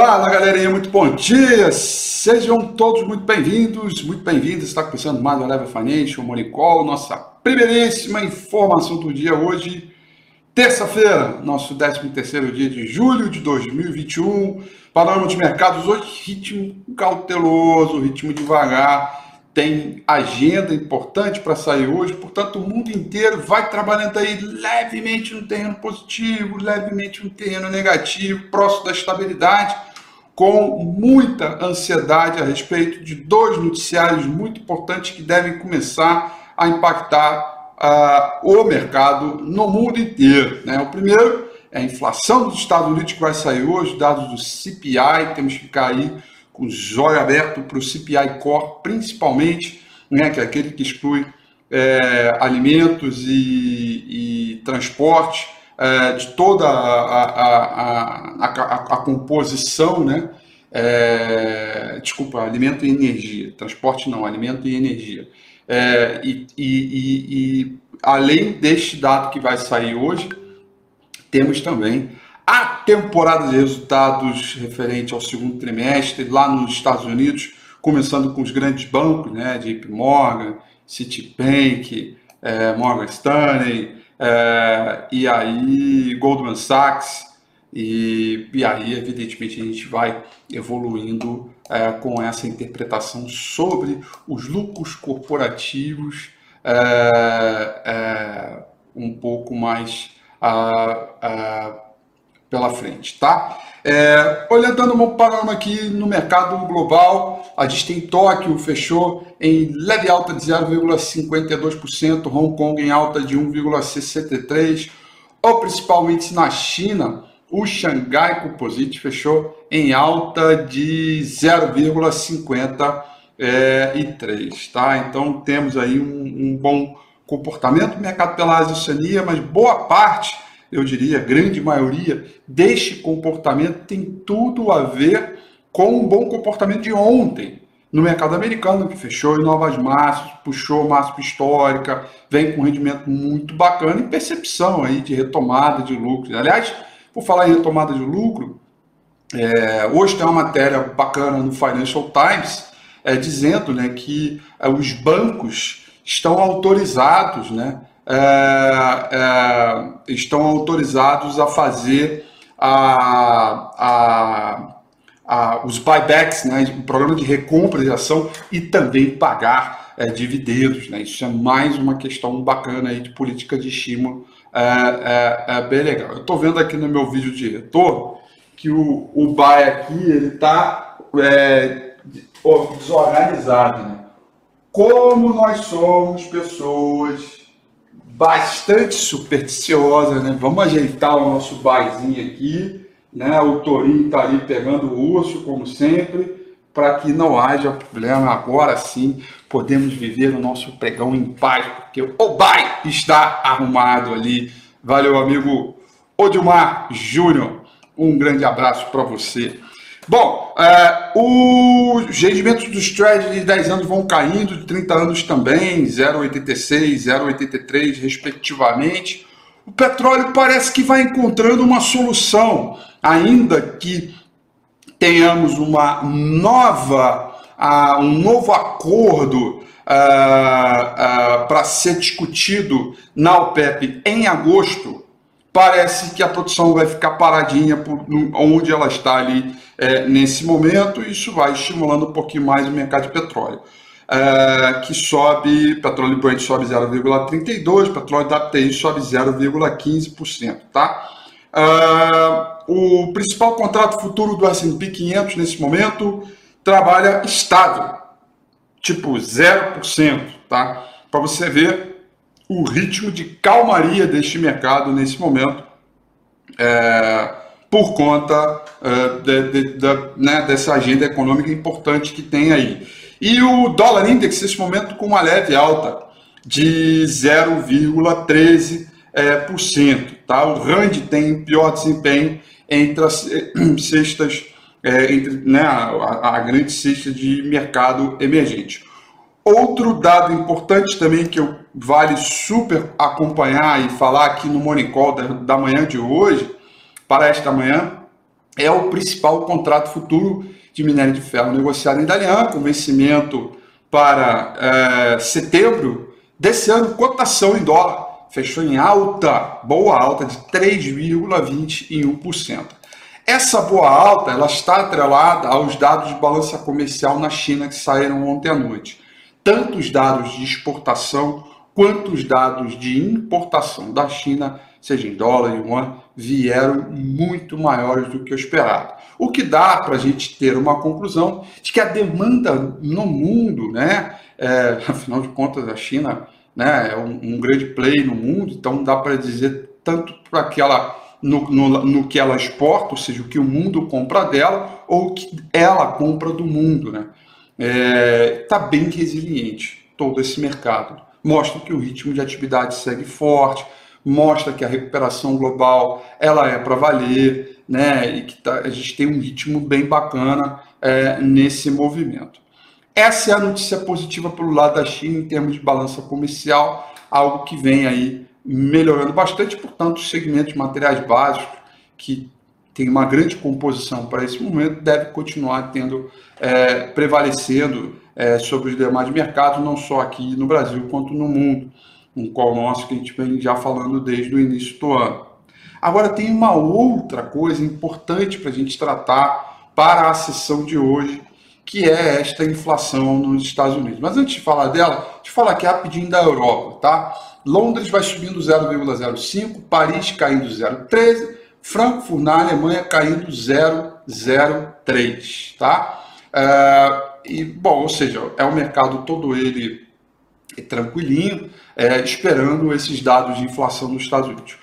Fala galerinha, muito bom dia! Sejam todos muito bem-vindos, muito bem-vindos. Está começando mais o Eleva Financial Money Call, nossa primeiríssima informação do dia hoje, terça-feira, nosso 13 terceiro dia de julho de 2021. Panorama de mercados hoje, ritmo cauteloso, ritmo devagar tem agenda importante para sair hoje, portanto, o mundo inteiro vai trabalhando aí levemente no terreno positivo, levemente no terreno negativo, próximo da estabilidade, com muita ansiedade a respeito de dois noticiários muito importantes que devem começar a impactar uh, o mercado no mundo inteiro. Né? O primeiro é a inflação dos Estados Unidos que vai sair hoje, dados do CPI, temos que ficar aí com os olhos abertos para o CPI Core, principalmente, né, que é aquele que exclui é, alimentos e, e transporte, é, de toda a, a, a, a composição, né? É, desculpa, alimento e energia, transporte não, alimento e energia. É, e, e, e, além deste dado que vai sair hoje, temos também a temporada de resultados referente ao segundo trimestre lá nos Estados Unidos, começando com os grandes bancos, né, JP Morgan, Citibank, é, Morgan Stanley, é, e aí Goldman Sachs, e, e aí, evidentemente, a gente vai evoluindo é, com essa interpretação sobre os lucros corporativos é, é, um pouco mais. Pela frente, tá? É, olhando um panorama aqui no mercado global, a gente tem Tóquio fechou em leve alta de 0,52%, Hong Kong em alta de 1,63%, ou principalmente na China, o Xangai Composite fechou em alta de 0,53, é, tá? Então temos aí um, um bom comportamento mercado pela Ásia Oceania, mas boa parte eu diria, grande maioria, deste comportamento tem tudo a ver com o bom comportamento de ontem no mercado americano, que fechou em novas máximas, puxou máxima histórica, vem com rendimento muito bacana e percepção aí de retomada de lucro. Aliás, por falar em retomada de lucro, é, hoje tem uma matéria bacana no Financial Times é, dizendo né, que é, os bancos estão autorizados né, é, é, estão autorizados a fazer a, a, a, os buybacks, né, o programa de recompra de ação e também pagar é, dividendos. Né? Isso é mais uma questão bacana aí de política de estímulo, é, é, é bem legal. Eu estou vendo aqui no meu vídeo de retorno que o, o buy aqui ele está é, desorganizado. Né? Como nós somos pessoas bastante supersticiosa, né? Vamos ajeitar o nosso barzinho aqui, né? O Torinho está ali pegando o urso, como sempre, para que não haja problema. Agora sim, podemos viver o nosso pregão em paz, porque o bai está arrumado ali. Valeu, amigo Odilmar Júnior. Um grande abraço para você. Bom, é, os rendimentos dos trades de 10 anos vão caindo, de 30 anos também, 0,86, 0,83 respectivamente. O petróleo parece que vai encontrando uma solução, ainda que tenhamos uma nova, uh, um novo acordo uh, para ser discutido na OPEP em agosto, parece que a produção vai ficar paradinha por, onde ela está ali é, nesse momento, isso vai estimulando um pouquinho mais o mercado de petróleo. É, que sobe, petróleo Brent sobe 0,32, petróleo WTI sobe 0,15%, tá? É, o principal contrato futuro do S&P 500 nesse momento trabalha estável, tipo 0%, tá? Para você ver o ritmo de calmaria deste mercado nesse momento. É, por conta uh, de, de, de, né, dessa agenda econômica importante que tem aí. E o dólar index, nesse momento, com uma leve alta de 0,13%. É, por cento, tá? O RAND tem pior desempenho entre as cestas, é, entre né, a, a grande cesta de mercado emergente. Outro dado importante também que eu vale super acompanhar e falar aqui no Morning Call da, da manhã de hoje para esta manhã é o principal contrato futuro de minério de ferro negociado em Dalian, com vencimento para é, setembro desse ano, cotação em dólar fechou em alta, boa alta de 3,21%. Essa boa alta ela está atrelada aos dados de balança comercial na China que saíram ontem à noite. Tanto os dados de exportação quanto os dados de importação da China, seja em dólar e yuan, vieram muito maiores do que o esperado. O que dá para a gente ter uma conclusão de que a demanda no mundo, né, é, afinal de contas, a China né, é um, um grande play no mundo, então dá para dizer tanto para aquela no, no, no, que ela exporta, ou seja, o que o mundo compra dela, ou o que ela compra do mundo. Está né? é, tá bem resiliente todo esse mercado. Mostra que o ritmo de atividade segue forte, mostra que a recuperação global ela é para valer, né? e que tá, a gente tem um ritmo bem bacana é, nesse movimento. Essa é a notícia positiva pelo lado da China em termos de balança comercial, algo que vem aí melhorando bastante, portanto, o segmento de materiais básicos, que tem uma grande composição para esse momento, deve continuar tendo, é, prevalecendo é, sobre os demais mercados, não só aqui no Brasil, quanto no mundo, um qual nosso que a gente vem já falando desde o início do ano. Agora, tem uma outra coisa importante para a gente tratar para a sessão de hoje, que é esta inflação nos Estados Unidos. Mas antes de falar dela, deixa eu falar aqui rapidinho da Europa, tá? Londres vai subindo 0,05, Paris caindo 0,13, Frankfurt na Alemanha caindo 0,03, tá? É, e, bom, ou seja, é o mercado todo ele tranquilinho, é, esperando esses dados de inflação nos Estados Unidos.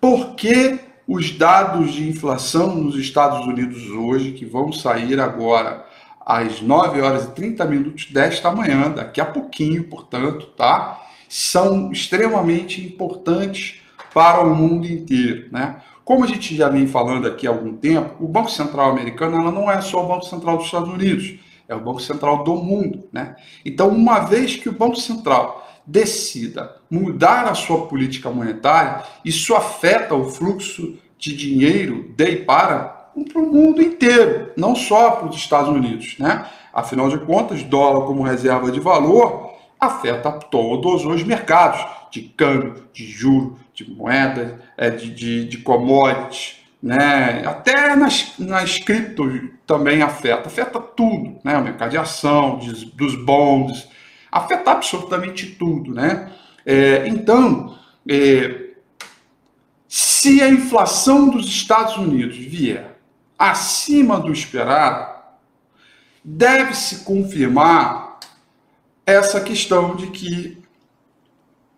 Por que os dados de inflação nos Estados Unidos hoje, que vão sair agora às 9 horas e 30 minutos desta manhã, daqui a pouquinho, portanto, tá? São extremamente importantes para o mundo inteiro, né? Como a gente já vem falando aqui há algum tempo, o Banco Central americano não é só o Banco Central dos Estados Unidos, é o Banco Central do mundo, né? Então, uma vez que o Banco Central decida mudar a sua política monetária, isso afeta o fluxo de dinheiro de e para o mundo inteiro, não só para os Estados Unidos. Né? Afinal de contas, dólar como reserva de valor afeta todos os mercados de câmbio, de juros, de moedas, é, de, de, de commodities, né? até nas, nas criptos também afeta, afeta tudo, né? o mercado de ação, dos bonds, afeta absolutamente tudo. Né? É, então, é, se a inflação dos Estados Unidos vier acima do esperado, deve-se confirmar essa questão de que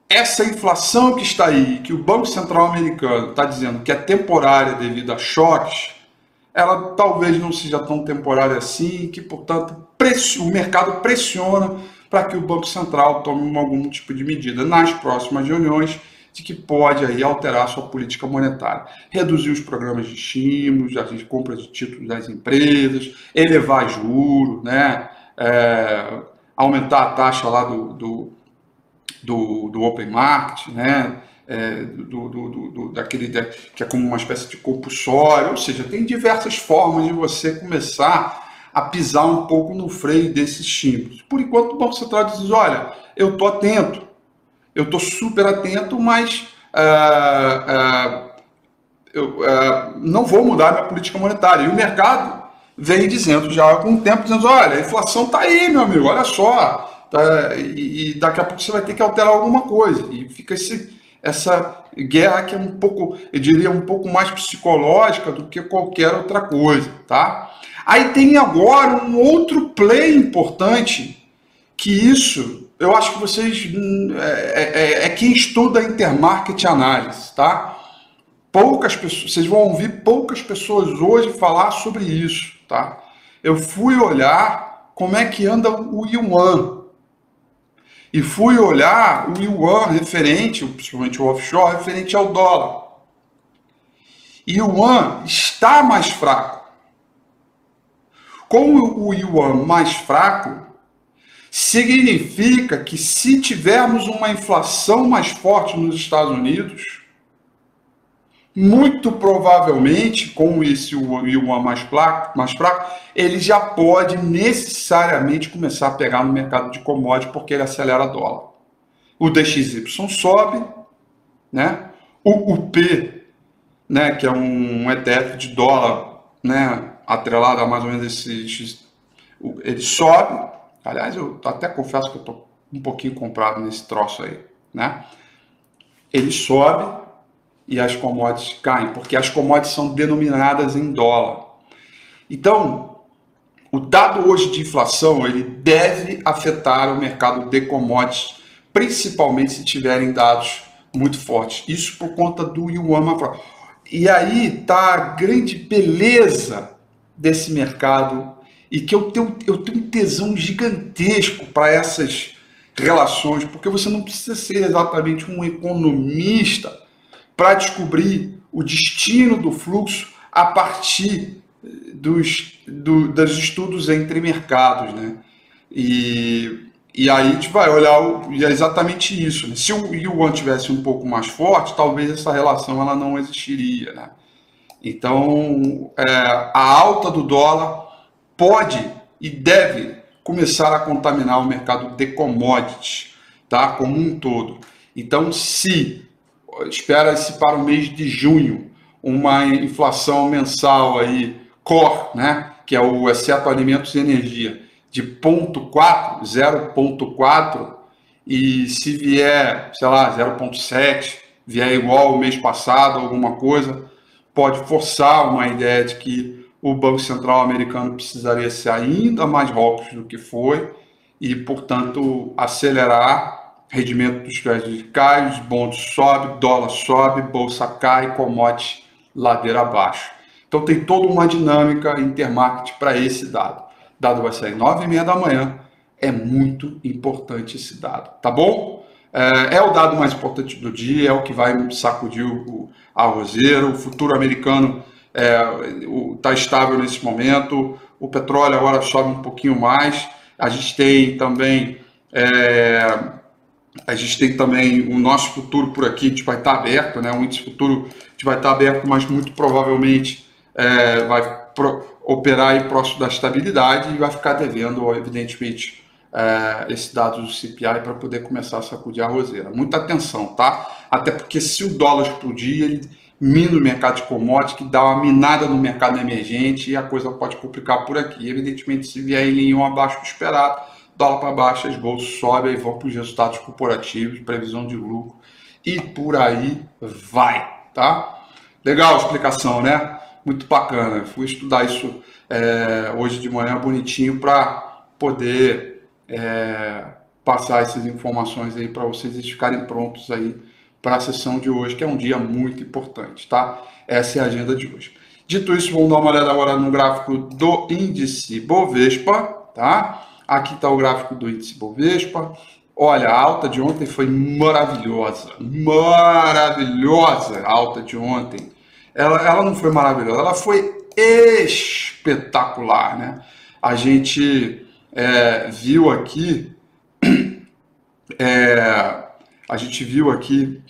essa inflação que está aí, que o Banco Central americano está dizendo que é temporária devido a choques, ela talvez não seja tão temporária assim, que, portanto, o mercado pressiona para que o Banco Central tome algum tipo de medida nas próximas reuniões de que pode aí alterar sua política monetária. Reduzir os programas de estímulos, a compra de títulos das empresas, elevar juros, né? É, aumentar a taxa lá do, do, do, do open market, né? É, do, do, do, daquele que é como uma espécie de compulsório, ou seja, tem diversas formas de você começar a pisar um pouco no freio desses estímulos. Por enquanto, o Banco Central diz: olha, eu estou atento, eu estou super atento, mas uh, uh, eu uh, não vou mudar minha política monetária. E o mercado vem dizendo já há algum tempo, dizendo, olha, a inflação está aí, meu amigo, olha só. Tá, e, e, daqui a pouco você vai ter que alterar alguma coisa. E fica esse, essa guerra que é um pouco, eu diria, um pouco mais psicológica do que qualquer outra coisa, tá? Aí tem agora um outro play importante que isso eu acho que vocês hum, é, é, é quem estuda intermarket análise, tá? Poucas pessoas, vocês vão ouvir poucas pessoas hoje falar sobre isso, tá? Eu fui olhar como é que anda o yuan e fui olhar o yuan referente, principalmente o offshore, referente ao dólar. E o yuan está mais fraco. Com o yuan mais fraco, significa que se tivermos uma inflação mais forte nos Estados Unidos, muito provavelmente, com esse yuan mais fraco, mais fraco, ele já pode necessariamente começar a pegar no mercado de commodities porque ele acelera dólar. O DXY sobe, né? O UP, né, que é um ETF de dólar, né, atrelado a mais ou menos esse, ele sobe. Aliás, eu até confesso que eu estou um pouquinho comprado nesse troço aí, né? Ele sobe e as commodities caem, porque as commodities são denominadas em dólar. Então, o dado hoje de inflação, ele deve afetar o mercado de commodities, principalmente se tiverem dados muito fortes. Isso por conta do yuan E aí tá a grande beleza desse mercado e que eu tenho, eu tenho um tesão gigantesco para essas relações, porque você não precisa ser exatamente um economista para descobrir o destino do fluxo a partir dos, do, dos estudos entre mercados, né? E, e aí a gente vai olhar o, e é exatamente isso. Né? Se o yuan tivesse um pouco mais forte, talvez essa relação ela não existiria, né? Então, é, a alta do dólar pode e deve começar a contaminar o mercado de commodities, tá? Como um todo. Então, se espera-se para o mês de junho uma inflação mensal aí core, né, que é o exceto alimentos e energia, de 0,4, 0,4 e se vier, sei lá, 0,7, vier igual o mês passado, alguma coisa, pode forçar uma ideia de que o Banco Central americano precisaria ser ainda mais hawkish do que foi e, portanto, acelerar rendimento dos créditos cai, os bons sobe, dólar sobe, bolsa cai, commodity ladeira abaixo. Então tem toda uma dinâmica intermarket para esse dado. O dado vai sair 9 e meia da manhã. É muito importante esse dado, tá bom? É, é, o dado mais importante do dia, é o que vai sacudir o, a roseira. O futuro americano está é, tá estável nesse momento. O petróleo agora sobe um pouquinho mais. A gente tem também é, a gente tem também o nosso futuro por aqui, a gente vai estar aberto, né? O índice futuro a gente vai estar aberto, mas muito provavelmente é, vai pro, operar aí próximo da estabilidade e vai ficar devendo, evidentemente, é, esse dado do CPI para poder começar a sacudir a roseira. Muita atenção, tá? Até porque se o dólar explodir, ele mina o mercado de commodities, que dá uma minada no mercado emergente e a coisa pode complicar por aqui. Evidentemente, se vier em um abaixo do esperado, dólar para baixo, as bolsas sobem e vão para os resultados corporativos, previsão de lucro e por aí vai, tá? Legal a explicação, né? Muito bacana. Fui estudar isso é, hoje de manhã bonitinho para poder é, passar essas informações aí para vocês ficarem prontos aí para a sessão de hoje, que é um dia muito importante, tá? Essa é a agenda de hoje. Dito isso, vamos dar uma olhada agora no gráfico do índice Bovespa, tá? Aqui está o gráfico do índice Bovespa. Olha, a alta de ontem foi maravilhosa. Maravilhosa a alta de ontem. Ela, ela não foi maravilhosa, ela foi espetacular, né? A gente é, viu aqui, é, a gente viu aqui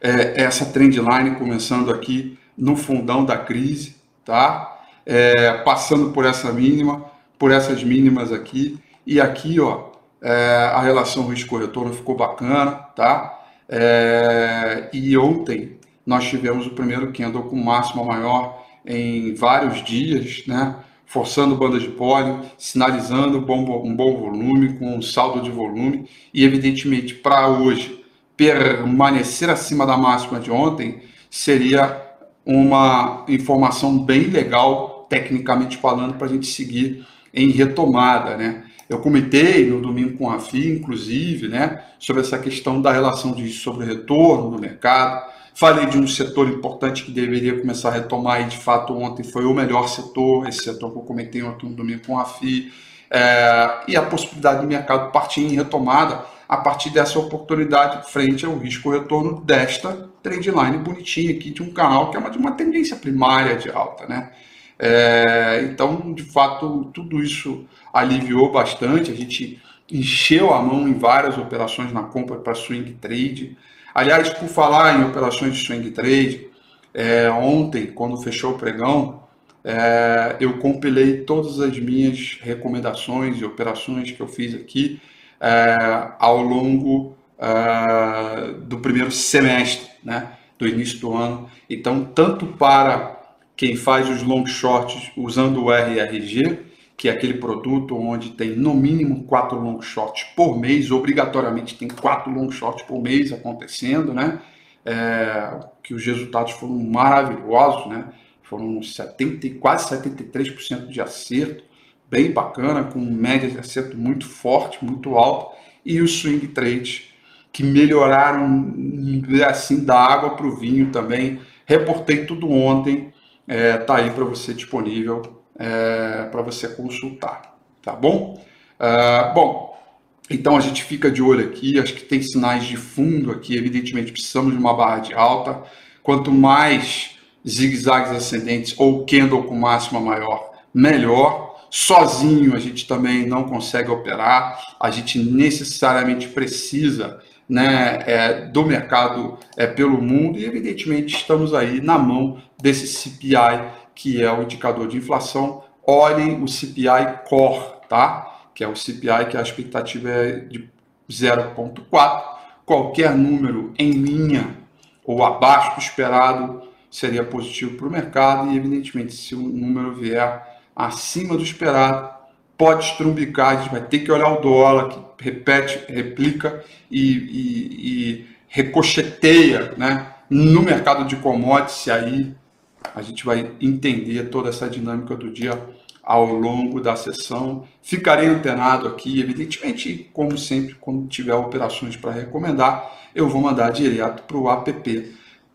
é, essa trendline começando aqui no fundão da crise, tá? É, passando por essa mínima, por essas mínimas aqui. E aqui, ó, é, a relação risco-retorno ficou bacana, tá? É, e ontem nós tivemos o primeiro candle com máxima maior em vários dias, né? Forçando bandas de pólio, sinalizando bom, um bom volume, com um saldo de volume. E, evidentemente, para hoje, permanecer acima da máxima de ontem seria uma informação bem legal, tecnicamente falando, para a gente seguir em retomada, né? Eu comentei no domingo com a FI, inclusive, né, sobre essa questão da relação de sobre retorno do mercado. Falei de um setor importante que deveria começar a retomar e, de fato, ontem foi o melhor setor, esse setor que eu comentei ontem no domingo com a FI. É, e a possibilidade do mercado partir em retomada a partir dessa oportunidade frente ao risco-retorno desta trendline bonitinha aqui de um canal que é uma, de uma tendência primária de alta, né? É, então, de fato, tudo isso aliviou bastante. A gente encheu a mão em várias operações na compra para swing trade. Aliás, por falar em operações de swing trade, é, ontem, quando fechou o pregão, é, eu compilei todas as minhas recomendações e operações que eu fiz aqui é, ao longo é, do primeiro semestre, né, do início do ano. Então, tanto para quem faz os long shorts usando o RRG, que é aquele produto onde tem no mínimo quatro long shorts por mês, obrigatoriamente tem quatro long shorts por mês acontecendo, né? É, que os resultados foram maravilhosos, né? Foram 70, quase 73% de acerto, bem bacana, com média de acerto muito forte, muito alto, e os swing trades que melhoraram assim da água para o vinho também. Reportei tudo ontem, é, tá aí para você disponível é, para você consultar, tá bom? É, bom, então a gente fica de olho aqui, acho que tem sinais de fundo aqui, evidentemente precisamos de uma barra de alta. Quanto mais zigue-zagues ascendentes ou candle com máxima maior, melhor. Sozinho a gente também não consegue operar, a gente necessariamente precisa né, é, do mercado é, pelo mundo e, evidentemente, estamos aí na mão desse CPI, que é o indicador de inflação. Olhem o CPI Core, tá? que é o CPI, que a expectativa é de 0,4. Qualquer número em linha ou abaixo do esperado seria positivo para o mercado e, evidentemente, se o número vier acima do esperado, pode estrumbicar, a gente vai ter que olhar o dólar, que repete, replica e, e, e recocheteia né, no mercado de commodities, aí a gente vai entender toda essa dinâmica do dia ao longo da sessão. Ficarei antenado aqui, evidentemente, como sempre, quando tiver operações para recomendar, eu vou mandar direto para o app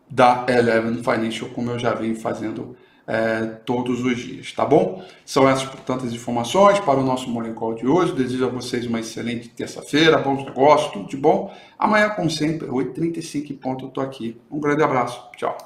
da Eleven Financial, como eu já venho fazendo é, todos os dias, tá bom? São essas, portanto, as informações para o nosso Morning Call de hoje. Desejo a vocês uma excelente terça-feira, bons negócios, tudo de bom. Amanhã, como sempre, 8h35 em ponto, eu estou aqui. Um grande abraço, tchau.